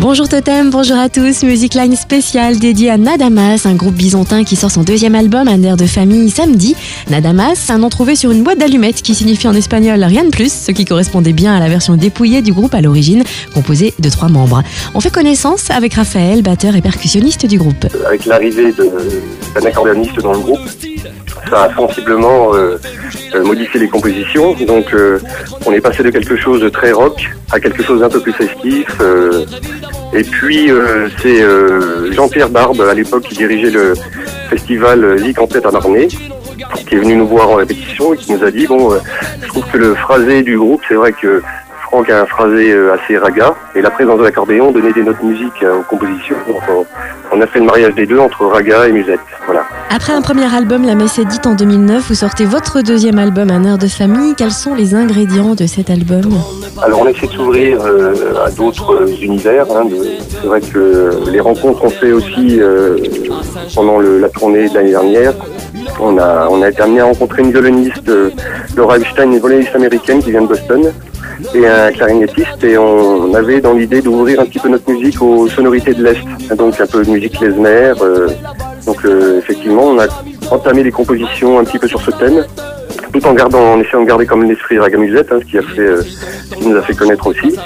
Bonjour Totem, bonjour à tous. Music Line spéciale dédiée à Nadamas, un groupe byzantin qui sort son deuxième album, Un air de famille, samedi. Nadamas, un nom trouvé sur une boîte d'allumettes qui signifie en espagnol rien de plus, ce qui correspondait bien à la version dépouillée du groupe à l'origine, composé de trois membres. On fait connaissance avec Raphaël, batteur et percussionniste du groupe. Avec l'arrivée d'un accordéoniste dans le groupe, ça a sensiblement euh, euh, modifié les compositions. Donc euh, on est passé de quelque chose de très rock à quelque chose d'un peu plus festif. Et puis euh, c'est euh, Jean-Pierre Barbe à l'époque qui dirigeait le festival Ligue en tête à Marnay qui est venu nous voir en répétition et qui nous a dit bon euh, je trouve que le phrasé du groupe c'est vrai que Franck a un phrasé euh, assez raga et la présence de l'accordéon donnait des notes musiques euh, aux compositions. Donc, on, on a fait le mariage des deux entre raga et musette. Voilà. Après un premier album, La Messe est dite en 2009, vous sortez votre deuxième album, Un air de famille. Quels sont les ingrédients de cet album? Alors on essaie de s'ouvrir euh, à d'autres euh, univers. hein, C'est vrai que les rencontres qu'on fait aussi euh, pendant la tournée de l'année dernière. On a, on a été amené à rencontrer une violoniste, Laura Epstein, une violoniste américaine qui vient de Boston, et un clarinettiste. Et on avait dans l'idée d'ouvrir un petit peu notre musique aux sonorités de l'Est, donc un peu de musique klezmer. Donc euh, effectivement, on a entamé les compositions un petit peu sur ce thème tout en gardant, en essayant de garder comme l'esprit Ragamusette, hein, ce qui a fait, euh, ce qui nous a fait connaître aussi.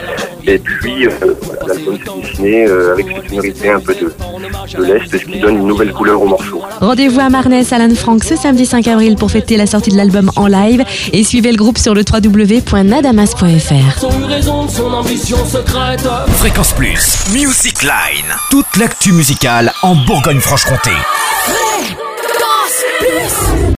Et puis, euh, voilà, l'album s'est dessiné euh, avec cette sonorité un peu de, de l'Est, ce qui donne une nouvelle couleur au morceau. Rendez-vous à Marnès, Alan Frank, ce samedi 5 avril pour fêter la sortie de l'album en live et suivez le groupe sur le www.nadamas.fr. De. Fréquence Plus. Music Line. Toute l'actu musicale en Bourgogne-Franche-Comté.